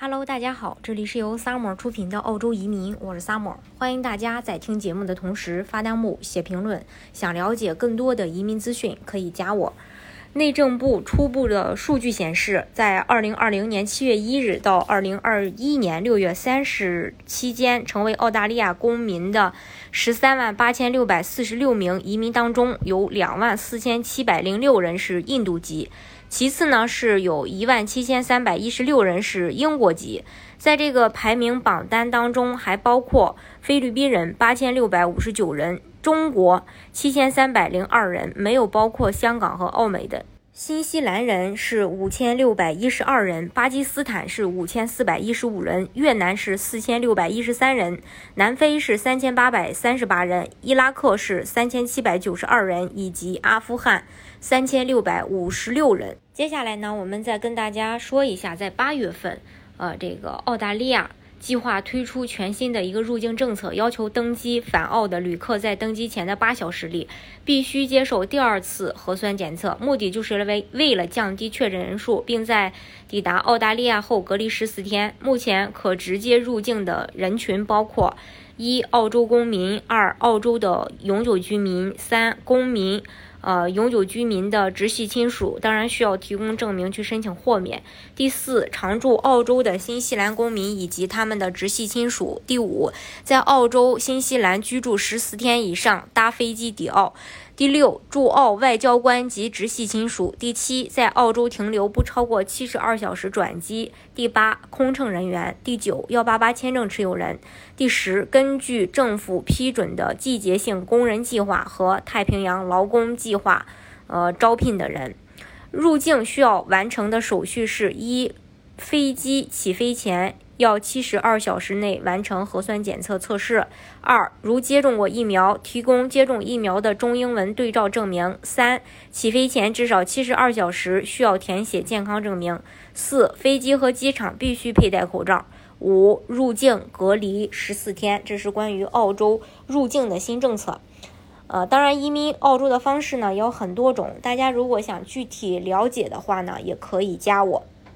Hello，大家好，这里是由 Summer 出品的澳洲移民，我是 Summer，欢迎大家在听节目的同时发弹幕、写评论。想了解更多的移民资讯，可以加我。内政部初步的数据显示，在2020年7月1日到2021年6月30日期间，成为澳大利亚公民的13万8646名移民当中，有2万4706人是印度籍。其次呢，是有一万七千三百一十六人是英国籍，在这个排名榜单当中，还包括菲律宾人八千六百五十九人，中国七千三百零二人，没有包括香港和澳美的。新西兰人是五千六百一十二人，巴基斯坦是五千四百一十五人，越南是四千六百一十三人，南非是三千八百三十八人，伊拉克是三千七百九十二人，以及阿富汗三千六百五十六人。接下来呢，我们再跟大家说一下，在八月份，呃，这个澳大利亚。计划推出全新的一个入境政策，要求登机返澳的旅客在登机前的八小时里必须接受第二次核酸检测，目的就是为为了降低确诊人数，并在抵达澳大利亚后隔离十四天。目前可直接入境的人群包括：一、澳洲公民；二、澳洲的永久居民；三、公民。呃，永久居民的直系亲属当然需要提供证明去申请豁免。第四，常驻澳洲的新西兰公民以及他们的直系亲属。第五，在澳洲、新西兰居住十四天以上，搭飞机抵澳。第六，驻澳外交官及直系亲属；第七，在澳洲停留不超过七十二小时转机；第八，空乘人员；第九，幺八八签证持有人；第十，根据政府批准的季节性工人计划和太平洋劳工计划，呃，招聘的人。入境需要完成的手续是：一，飞机起飞前。要七十二小时内完成核酸检测测试。二，如接种过疫苗，提供接种疫苗的中英文对照证明。三，起飞前至少七十二小时需要填写健康证明。四，飞机和机场必须佩戴口罩。五，入境隔离十四天。这是关于澳洲入境的新政策。呃，当然，移民澳洲的方式呢有很多种，大家如果想具体了解的话呢，也可以加我。